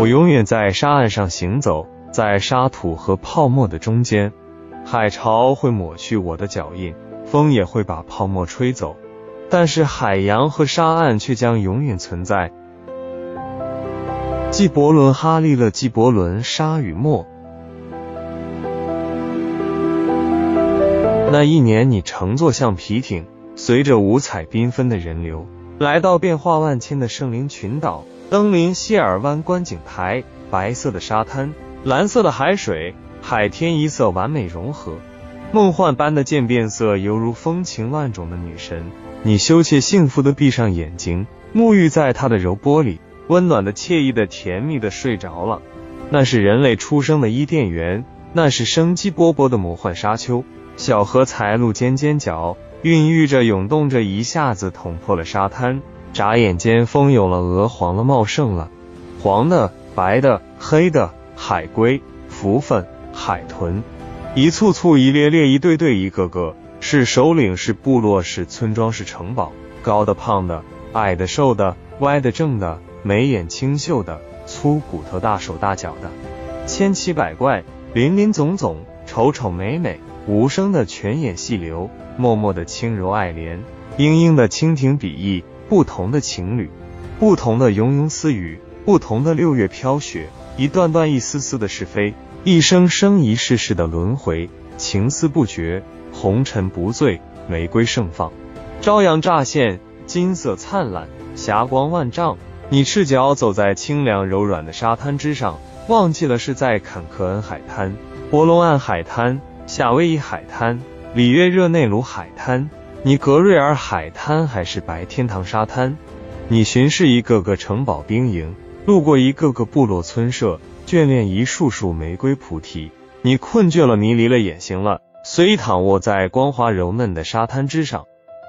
我永远在沙岸上行走，在沙土和泡沫的中间。海潮会抹去我的脚印，风也会把泡沫吹走，但是海洋和沙岸却将永远存在。纪伯伦·哈利勒·纪伯伦《沙与沫》。那一年，你乘坐橡皮艇，随着五彩缤纷的人流，来到变化万千的圣灵群岛，登临谢尔湾观景台，白色的沙滩，蓝色的海水，海天一色完美融合，梦幻般的渐变色，犹如风情万种的女神。你羞怯幸福的闭上眼睛，沐浴在她的柔波里，温暖的、惬意的、甜蜜的睡着了。那是人类出生的伊甸园，那是生机勃勃的魔幻沙丘。小河才露尖尖角，孕育着，涌动着，一下子捅破了沙滩。眨眼间，蜂有了，鹅黄了，茂盛了。黄的、白的、黑的，海龟、蝠粉、海豚，一簇簇，一列列，一对对，一个个，是首领，是部落，是村庄，是城堡。高的、胖的，矮的、瘦的，歪的、正的，眉眼清秀的，粗骨头、大手大脚的，千奇百怪，林林总总，丑丑美美。无声的泉眼细流，默默的轻柔爱怜，嘤嘤的蜻蜓比翼，不同的情侣，不同的庸庸私语，不同的六月飘雪，一段段一丝丝的是非，一生生一世世的轮回，情丝不绝，红尘不醉，玫瑰盛放，朝阳乍现，金色灿烂，霞光万丈。你赤脚走在清凉柔软的沙滩之上，忘记了是在坎克恩海滩、博龙岸海滩。夏威夷海滩、里约热内卢海滩、你格瑞尔海滩，还是白天堂沙滩？你巡视一个个城堡兵营，路过一个个部落村舍，眷恋一束束玫瑰菩提。你困倦了，迷离了，眼行了，随意躺卧在光滑柔嫩的沙滩之上，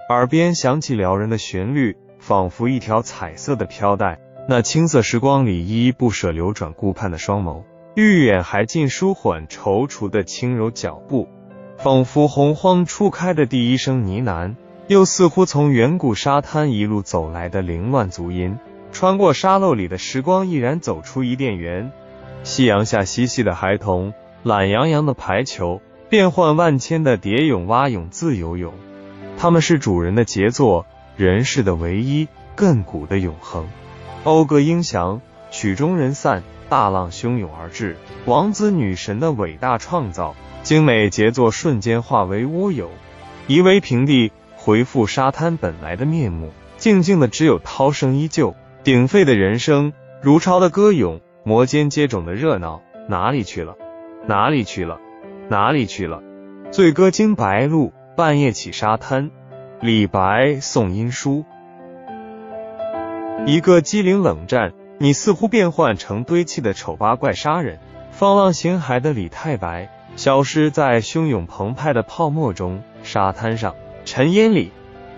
耳边响起撩人的旋律，仿佛一条彩色的飘带。那青涩时光里，依依不舍流转顾盼的双眸。愈远还近，舒缓踌躇的轻柔脚步，仿佛洪荒初开的第一声呢喃，又似乎从远古沙滩一路走来的凌乱足音。穿过沙漏里的时光，毅然走出伊甸园。夕阳下嬉戏的孩童，懒洋洋的排球，变幻万千的蝶泳、蛙泳、自由泳，他们是主人的杰作，人世的唯一，亘古的永恒。讴歌英翔，曲终人散。大浪汹涌而至，王子女神的伟大创造，精美杰作瞬间化为乌有，夷为平地，回复沙滩本来的面目。静静的，只有涛声依旧，鼎沸的人声，如潮的歌咏，摩肩接踵的热闹，哪里去了？哪里去了？哪里去了？醉歌惊白鹭，半夜起沙滩。李白送音书，一个机灵冷战。你似乎变换成堆砌的丑八怪杀人，放浪形骸的李太白，消失在汹涌澎湃的泡沫中。沙滩上，尘烟里，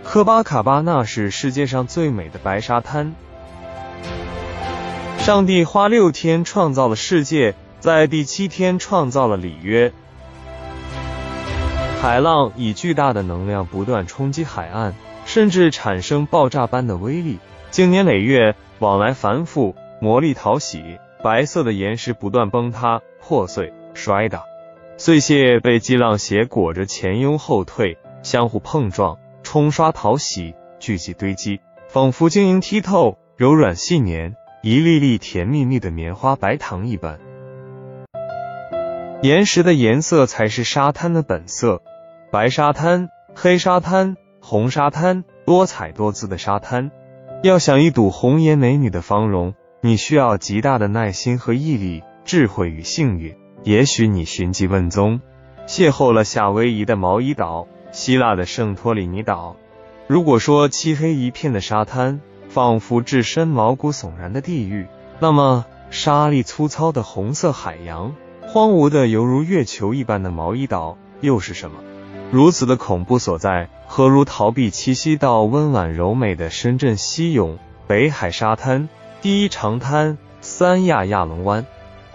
科巴卡巴纳是世界上最美的白沙滩。上帝花六天创造了世界，在第七天创造了里约。海浪以巨大的能量不断冲击海岸，甚至产生爆炸般的威力。经年累月。往来繁复，魔力讨喜，白色的岩石不断崩塌、破碎、摔打，碎屑被激浪斜裹着前拥后退，相互碰撞、冲刷淘洗，聚集堆积，仿佛晶莹剔透、柔软细绵，一粒粒甜蜜蜜的棉花白糖一般。岩石的颜色才是沙滩的本色，白沙滩、黑沙滩、红沙滩，多彩多姿的沙滩。要想一睹红颜美女的芳容，你需要极大的耐心和毅力、智慧与幸运。也许你寻迹问踪，邂逅了夏威夷的毛伊岛、希腊的圣托里尼岛。如果说漆黑一片的沙滩仿佛置身毛骨悚然的地狱，那么沙粒粗糙的红色海洋、荒芜的犹如月球一般的毛伊岛又是什么？如此的恐怖所在，何如逃避栖息到温婉柔美的深圳西涌北海沙滩、第一长滩、三亚亚龙湾？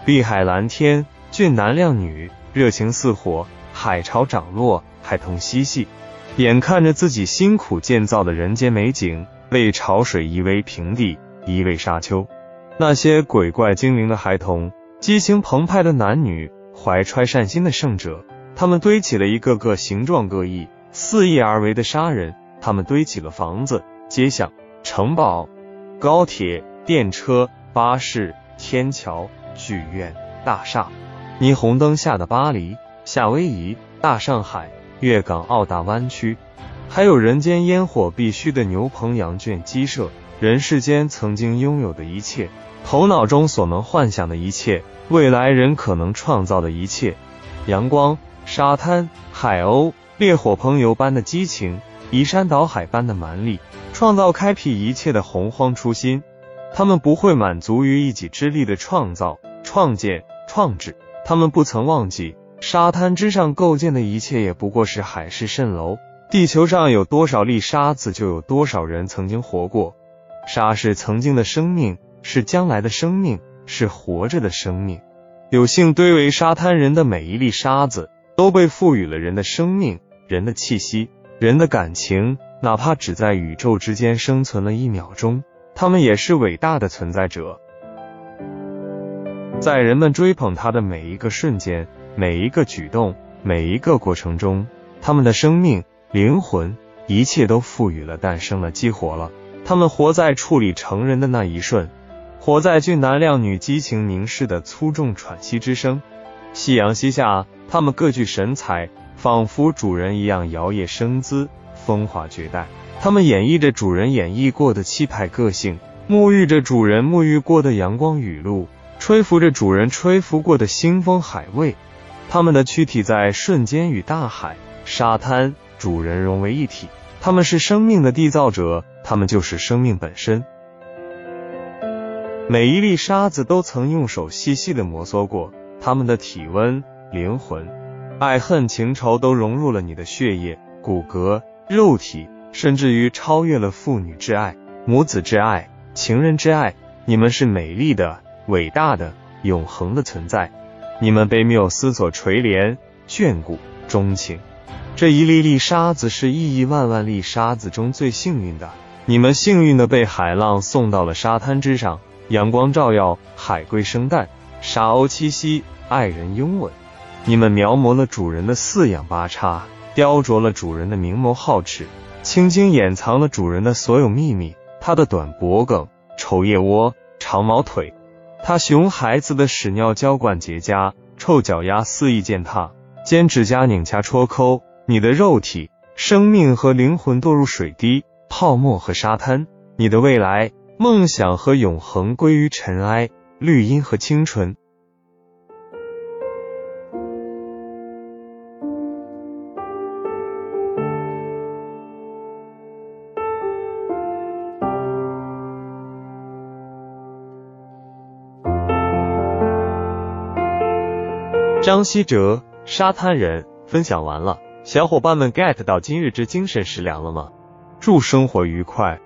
碧海蓝天，俊男靓女，热情似火，海潮涨落，孩童嬉戏，眼看着自己辛苦建造的人间美景被潮水夷为平地，夷为沙丘。那些鬼怪精灵的孩童，激情澎湃的男女，怀揣善心的圣者，他们堆起了一个个形状各异、肆意而为的杀人。他们堆起了房子、街巷、城堡、高铁、电车、巴士、天桥、剧院、大厦。霓虹灯下的巴黎、夏威夷、大上海、粤港澳大湾区，还有人间烟火必须的牛棚羊圈鸡舍，人世间曾经拥有的一切，头脑中所能幻想的一切，未来人可能创造的一切，阳光、沙滩、海鸥、烈火烹油般的激情，移山倒海般的蛮力，创造开辟一切的洪荒初心。他们不会满足于一己之力的创造、创建、创制。他们不曾忘记，沙滩之上构建的一切也不过是海市蜃楼。地球上有多少粒沙子，就有多少人曾经活过。沙是曾经的生命，是将来的生命，是活着的生命。有幸堆为沙滩人的每一粒沙子，都被赋予了人的生命、人的气息、人的感情。哪怕只在宇宙之间生存了一秒钟，他们也是伟大的存在者。在人们追捧他的每一个瞬间、每一个举动、每一个过程中，他们的生命、灵魂，一切都赋予了、诞生了、激活了。他们活在处理成人的那一瞬，活在俊男靓女激情凝视的粗重喘息之声。夕阳西下，他们各具神采，仿佛主人一样摇曳生姿，风华绝代。他们演绎着主人演绎过的气派个性，沐浴着主人沐浴过的阳光雨露。吹拂着主人吹拂过的腥风海味，他们的躯体在瞬间与大海、沙滩、主人融为一体。他们是生命的缔造者，他们就是生命本身。每一粒沙子都曾用手细细的摩挲过，他们的体温、灵魂、爱恨情仇都融入了你的血液、骨骼、肉体，甚至于超越了父女之爱、母子之爱、情人之爱。你们是美丽的。伟大的、永恒的存在，你们被缪斯所垂怜、眷顾、钟情。这一粒粒沙子是亿亿万万粒沙子中最幸运的，你们幸运的被海浪送到了沙滩之上，阳光照耀，海龟生蛋，沙鸥栖息，爱人拥吻。你们描摹了主人的四仰八叉，雕琢了主人的明眸皓齿，轻轻掩藏了主人的所有秘密。他的短脖颈、丑腋窝、长毛腿。他熊孩子的屎尿浇灌结痂，臭脚丫肆意践踏，尖指甲拧掐戳抠，你的肉体、生命和灵魂堕入水滴、泡沫和沙滩，你的未来、梦想和永恒归于尘埃、绿荫和清纯。张希哲，沙滩人，分享完了，小伙伴们 get 到今日之精神食粮了吗？祝生活愉快。